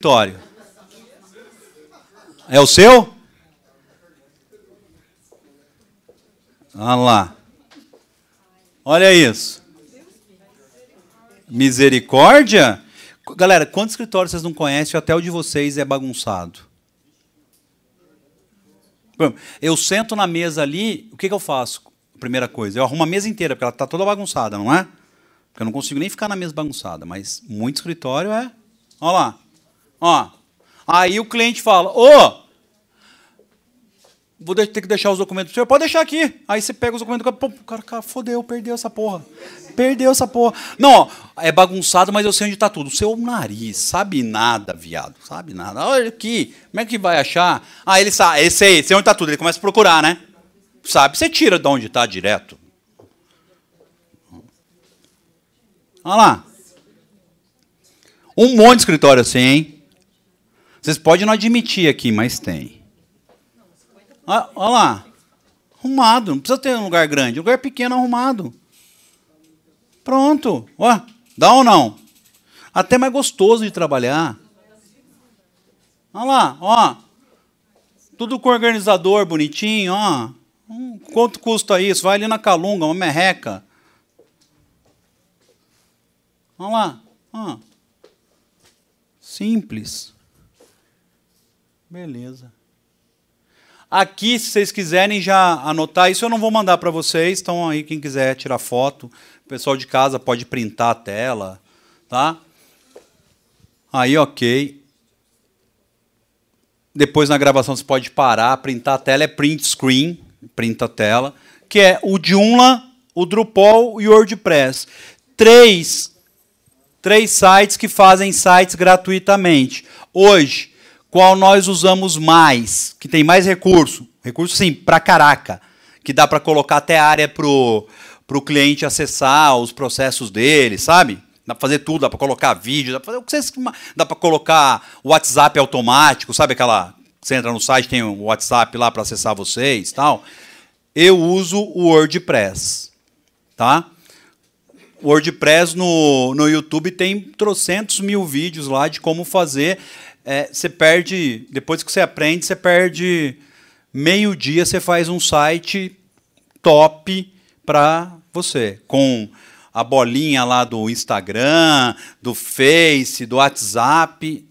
escritório? É o seu? Olha lá. Olha isso. Misericórdia? Galera, quantos escritórios vocês não conhecem? Até o de vocês é bagunçado. Eu sento na mesa ali, o que, que eu faço? Primeira coisa, eu arrumo a mesa inteira, porque ela está toda bagunçada, não é? Porque eu não consigo nem ficar na mesa bagunçada, mas muito escritório é. Olha lá. Ó. Aí o cliente fala: Ô, vou ter que deixar os documentos para você. Pode deixar aqui. Aí você pega os documentos. Pô, o cara, cara, fodeu, perdeu essa porra. Perdeu essa porra. Não, ó, é bagunçado, mas eu sei onde está tudo. O seu nariz, sabe nada, viado. Sabe nada. Olha aqui, como é que vai achar? Ah, ele sabe, esse aí, sei onde está tudo. Ele começa a procurar, né? Sabe, você tira de onde está direto. Olha lá. Um monte de escritório assim, hein? Vocês podem não admitir aqui, mas tem. Ah, olha lá. Arrumado. Não precisa ter um lugar grande. Um lugar pequeno arrumado. Pronto. Ó, dá ou não? Até mais gostoso de trabalhar. Olha lá, ó. Tudo com organizador bonitinho, ó. Hum, quanto custa isso? Vai ali na Calunga, uma merreca. Olha lá. Ó. Simples. Beleza. Aqui, se vocês quiserem já anotar, isso eu não vou mandar para vocês, então aí quem quiser tirar foto, o pessoal de casa pode printar a tela, tá? Aí, ok. Depois na gravação você pode parar, printar a tela, é print screen, printa a tela, que é o Joomla, o Drupal e o WordPress. Três, três sites que fazem sites gratuitamente. Hoje, qual nós usamos mais, que tem mais recurso, recurso sim, para caraca, que dá para colocar até área para o cliente acessar os processos dele, sabe? Dá para fazer tudo, dá para colocar vídeo, dá para fazer o que vocês, dá para colocar WhatsApp automático, sabe aquela você entra no site tem o WhatsApp lá para acessar vocês, tal. Eu uso o WordPress, tá? O WordPress no, no YouTube tem trocentos mil vídeos lá de como fazer é, você perde, depois que você aprende, você perde meio dia, você faz um site top para você, com a bolinha lá do Instagram, do Face, do WhatsApp.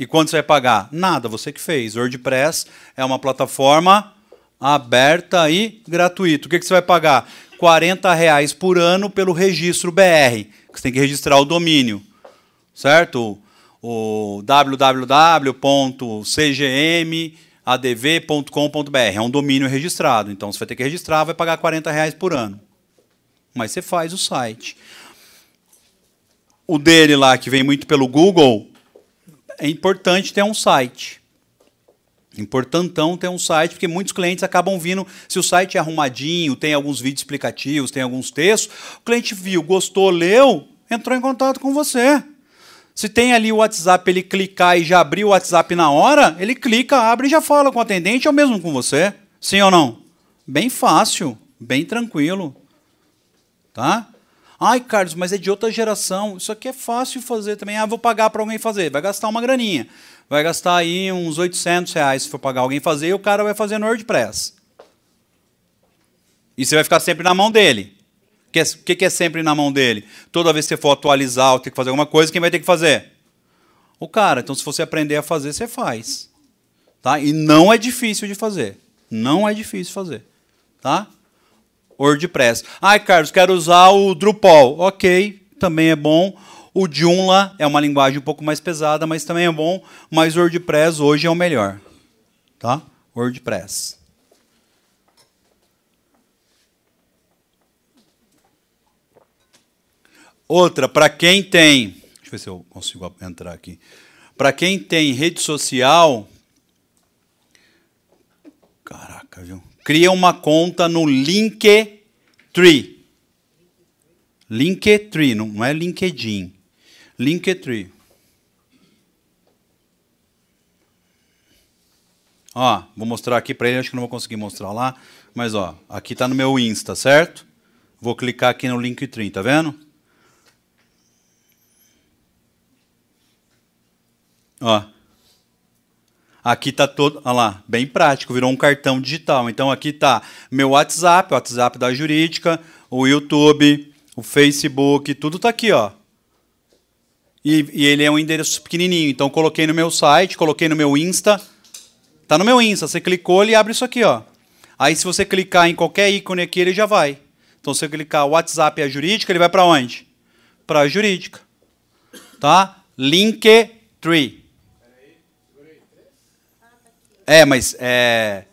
E quanto você vai pagar? Nada, você que fez. WordPress é uma plataforma aberta e gratuita. O que, que você vai pagar? 40 reais por ano pelo registro BR. Você tem que registrar o domínio, certo? O www.cgmadv.com.br. É um domínio registrado, então você vai ter que registrar, vai pagar 40 reais por ano. Mas você faz o site. O dele lá, que vem muito pelo Google, é importante ter um site. Importantão ter um site, porque muitos clientes acabam vindo. Se o site é arrumadinho, tem alguns vídeos explicativos, tem alguns textos, o cliente viu, gostou, leu, entrou em contato com você. Se tem ali o WhatsApp, ele clicar e já abrir o WhatsApp na hora, ele clica, abre e já fala com o atendente ou mesmo com você. Sim ou não? Bem fácil, bem tranquilo. Tá? Ai, Carlos, mas é de outra geração. Isso aqui é fácil fazer também. Ah, vou pagar para alguém fazer. Vai gastar uma graninha. Vai gastar aí uns 800 reais se for pagar alguém fazer e o cara vai fazer no WordPress. E você vai ficar sempre na mão dele. O que, que é sempre na mão dele? Toda vez que você for atualizar ou ter que fazer alguma coisa, quem vai ter que fazer? O cara. Então, se você aprender a fazer, você faz. Tá? E não é difícil de fazer. Não é difícil fazer. Tá? WordPress. Ai, Carlos, quero usar o Drupal. Ok, também é bom. O Joomla é uma linguagem um pouco mais pesada, mas também é bom. Mas o WordPress hoje é o melhor. Tá? WordPress. Outra, para quem tem. Deixa eu ver se eu consigo entrar aqui. Para quem tem rede social. Caraca, viu? Cria uma conta no Linktree. Linktree, não é LinkedIn. Linktree. Ó, vou mostrar aqui para ele, acho que não vou conseguir mostrar lá, mas ó, aqui está no meu Insta, certo? Vou clicar aqui no Linktree, tá vendo? Ó. Aqui tá todo, olha lá, bem prático, virou um cartão digital. Então aqui tá meu WhatsApp, o WhatsApp da jurídica, o YouTube, o Facebook, tudo tá aqui, ó. E, e ele é um endereço pequenininho. Então coloquei no meu site, coloquei no meu Insta. Tá no meu Insta, você clicou, ele abre isso aqui, ó. Aí se você clicar em qualquer ícone aqui, ele já vai. Então se você clicar WhatsApp e a jurídica, ele vai para onde? Para a jurídica. Tá? Linktree. É, mas é.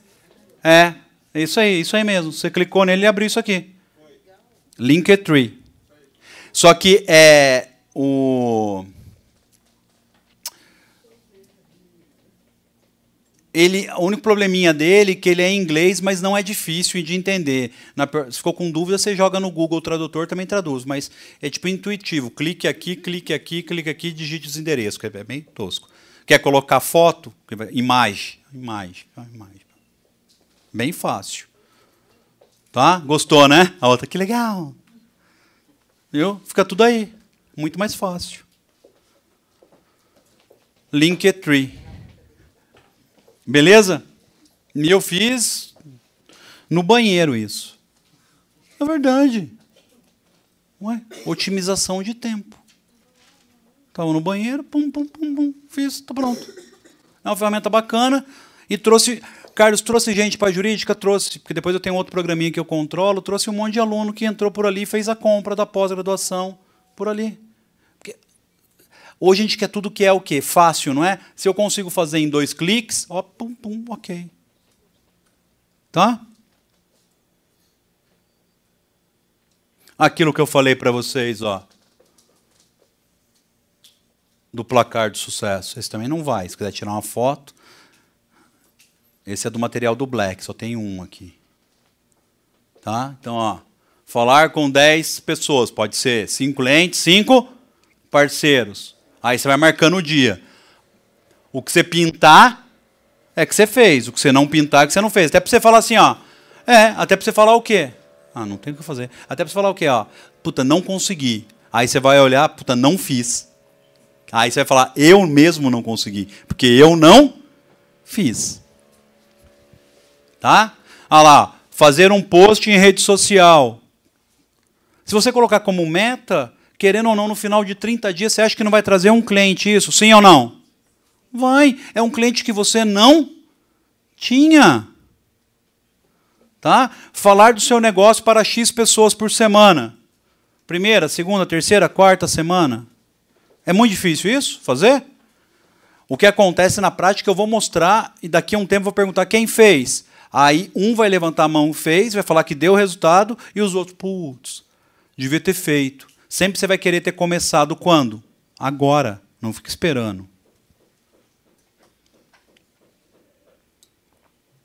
É, é isso aí, isso aí mesmo. Você clicou nele e abriu isso aqui. Linktree. Só que é o. Ele, o único probleminha dele é que ele é em inglês, mas não é difícil de entender. Na, se ficou com dúvida, você joga no Google Tradutor, também traduz. Mas é tipo intuitivo. Clique aqui, clique aqui, clique aqui, digite os endereços. É bem tosco. Quer colocar foto? Imagem. Imagem. Imagem. Bem fácil. Tá? Gostou, né? A outra, que legal. Viu? Fica tudo aí. Muito mais fácil. Linktree. Beleza? E eu fiz no banheiro isso. É verdade. Ué, otimização de tempo. Estava no banheiro, pum, pum, pum, pum, fiz, tá pronto. É uma ferramenta bacana e trouxe. Carlos trouxe gente para jurídica, trouxe, porque depois eu tenho outro programinha que eu controlo, trouxe um monte de aluno que entrou por ali fez a compra da pós-graduação por ali. Porque hoje a gente quer tudo que é o quê? Fácil, não é? Se eu consigo fazer em dois cliques, ó, pum, pum, ok. Tá? Aquilo que eu falei para vocês, ó do placar de sucesso. Esse também não vai. Se quiser tirar uma foto. Esse é do material do Black, só tem um aqui. Tá? Então, ó, falar com 10 pessoas, pode ser 5 clientes, 5 parceiros. Aí você vai marcando o dia. O que você pintar é que você fez, o que você não pintar é que você não fez. Até para você falar assim, ó. É, até para você falar o quê? Ah, não tem o que fazer. Até para você falar o quê, ó? Puta, não consegui. Aí você vai olhar, puta, não fiz. Aí você vai falar, eu mesmo não consegui, porque eu não fiz. Tá? Ah lá, fazer um post em rede social. Se você colocar como meta, querendo ou não, no final de 30 dias, você acha que não vai trazer um cliente isso? Sim ou não? Vai. É um cliente que você não tinha. Tá? Falar do seu negócio para X pessoas por semana. Primeira, segunda, terceira, quarta semana. É muito difícil isso, fazer? O que acontece na prática eu vou mostrar e daqui a um tempo vou perguntar quem fez. Aí um vai levantar a mão, fez, vai falar que deu o resultado e os outros, putz, devia ter feito. Sempre você vai querer ter começado quando? Agora, não fica esperando.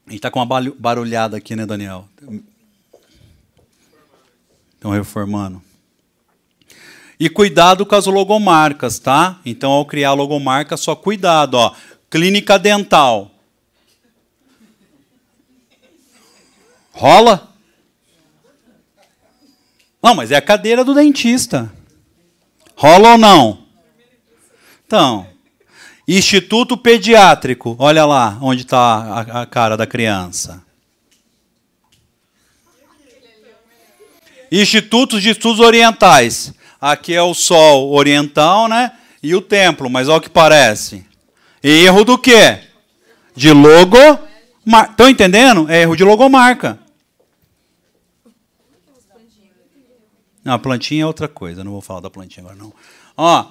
A gente está com uma barulhada aqui, né, Daniel? Estão reformando. E cuidado com as logomarcas, tá? Então, ao criar logomarca, só cuidado, ó. Clínica dental. Rola? Não, mas é a cadeira do dentista. Rola ou não? Então, Instituto Pediátrico. Olha lá onde está a, a cara da criança. Institutos de Estudos Orientais. Aqui é o sol oriental, né? E o templo, mas olha o que parece. Erro do quê? De logo. Estão entendendo? É erro de logomarca. Não, a plantinha é outra coisa, não vou falar da plantinha agora não. Ó,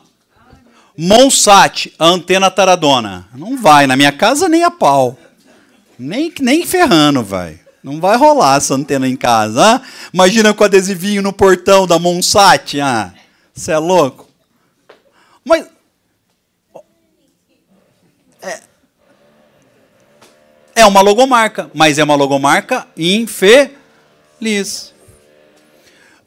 Monsat, a antena taradona. Não vai, na minha casa nem a pau. Nem, nem ferrando, vai. Não vai rolar essa antena em casa. Ah? Imagina com adesivinho no portão da Monsat. Ah, você é louco? Mas. É, é uma logomarca, mas é uma logomarca infeliz.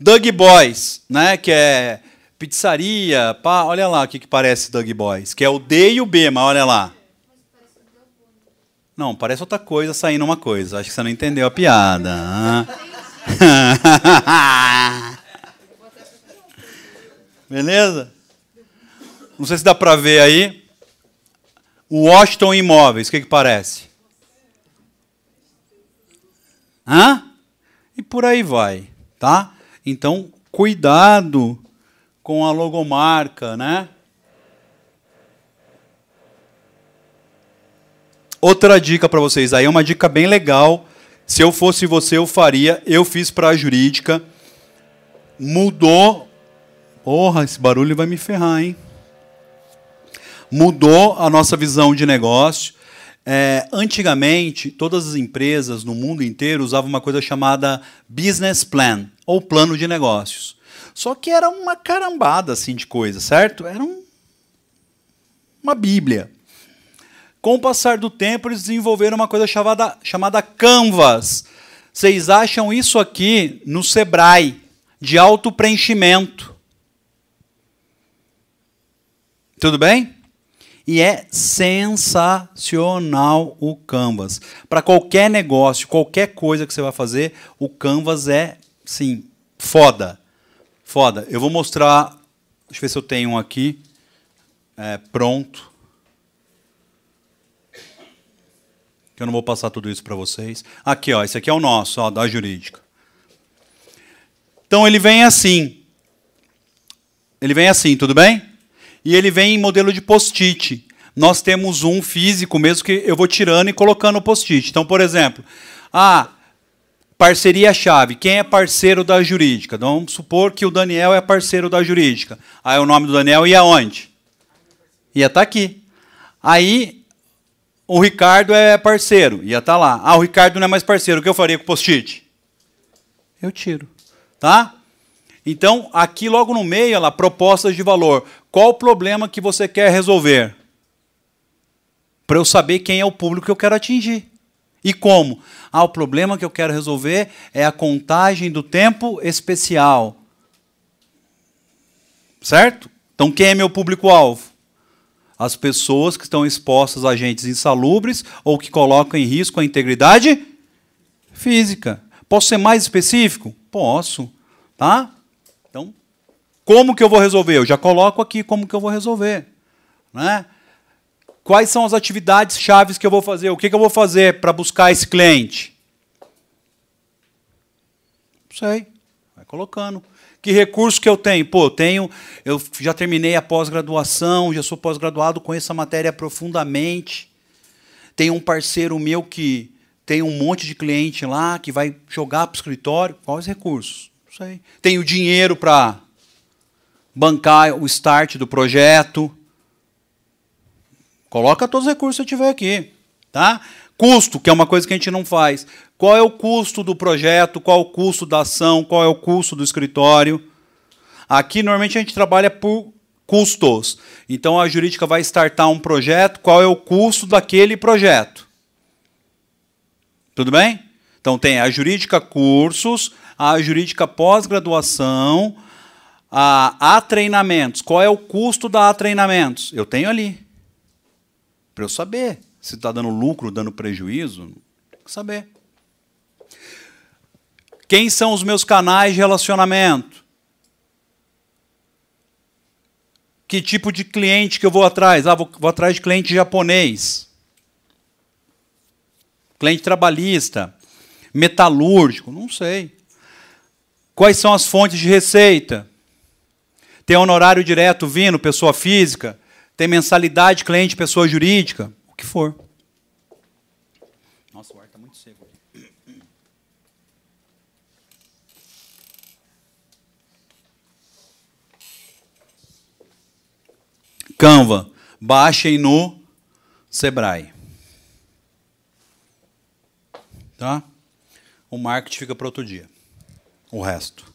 Doug Boys, né, que é pizzaria, pá, olha lá o que, que parece Doug Boys, que é o D e o B, mas olha lá. Não, parece outra coisa saindo uma coisa. Acho que você não entendeu a piada. Beleza? Não sei se dá para ver aí. O Washington Imóveis, o que, que parece? Hã? E por aí vai, tá? Então, cuidado com a logomarca, né? Outra dica para vocês, aí é uma dica bem legal. Se eu fosse você, eu faria. Eu fiz para a jurídica. Mudou. Porra, esse barulho vai me ferrar, hein? Mudou a nossa visão de negócio. É, antigamente, todas as empresas no mundo inteiro usavam uma coisa chamada business plan, ou plano de negócios. Só que era uma carambada assim de coisa, certo? Era um, uma bíblia. Com o passar do tempo, eles desenvolveram uma coisa chamada, chamada Canvas. Vocês acham isso aqui no Sebrae, de auto preenchimento. Tudo bem? E é sensacional o Canvas. Para qualquer negócio, qualquer coisa que você vai fazer, o Canvas é, sim, foda. Foda. Eu vou mostrar, deixa eu ver se eu tenho um aqui, é, pronto. Eu não vou passar tudo isso para vocês. Aqui, ó, esse aqui é o nosso, ó, da jurídica. Então ele vem assim. Ele vem assim, tudo bem? E ele vem em modelo de post-it. Nós temos um físico mesmo que eu vou tirando e colocando o post-it. Então, por exemplo, a parceria-chave. Quem é parceiro da jurídica? Então, vamos supor que o Daniel é parceiro da jurídica. Aí o nome do Daniel ia onde? Ia estar tá aqui. Aí o Ricardo é parceiro, ia estar tá lá. Ah, o Ricardo não é mais parceiro. O que eu faria com o post-it? Eu tiro. Tá? Então, aqui logo no meio, lá, propostas de valor. Qual o problema que você quer resolver? Para eu saber quem é o público que eu quero atingir. E como? Ah, o problema que eu quero resolver é a contagem do tempo especial. Certo? Então, quem é meu público-alvo? As pessoas que estão expostas a agentes insalubres ou que colocam em risco a integridade física. Posso ser mais específico? Posso. Tá? Como que eu vou resolver? Eu já coloco aqui como que eu vou resolver. Né? Quais são as atividades chaves que eu vou fazer? O que, que eu vou fazer para buscar esse cliente? Não sei. Vai colocando. Que recurso que eu tenho? Pô, eu tenho, eu já terminei a pós-graduação, já sou pós-graduado, conheço a matéria profundamente. Tem um parceiro meu que tem um monte de cliente lá que vai jogar para o escritório. Quais recursos? Não sei. Tenho dinheiro para bancar o start do projeto. Coloca todos os recursos que tiver aqui, tá? Custo, que é uma coisa que a gente não faz. Qual é o custo do projeto? Qual é o custo da ação? Qual é o custo do escritório? Aqui normalmente a gente trabalha por custos. Então a jurídica vai startar um projeto, qual é o custo daquele projeto? Tudo bem? Então tem a jurídica cursos, a jurídica pós-graduação, a, treinamentos. Qual é o custo da treinamentos? Eu tenho ali. Para eu saber se está dando lucro, dando prejuízo. Tem que saber. Quem são os meus canais de relacionamento? Que tipo de cliente que eu vou atrás? Ah, vou, vou atrás de cliente japonês. Cliente trabalhista. Metalúrgico, não sei. Quais são as fontes de receita? Tem honorário direto vindo, pessoa física? Tem mensalidade cliente, pessoa jurídica? O que for. Nossa, o ar está muito seco. Canva, baixem no Sebrae. Tá? O marketing fica para outro dia. O resto.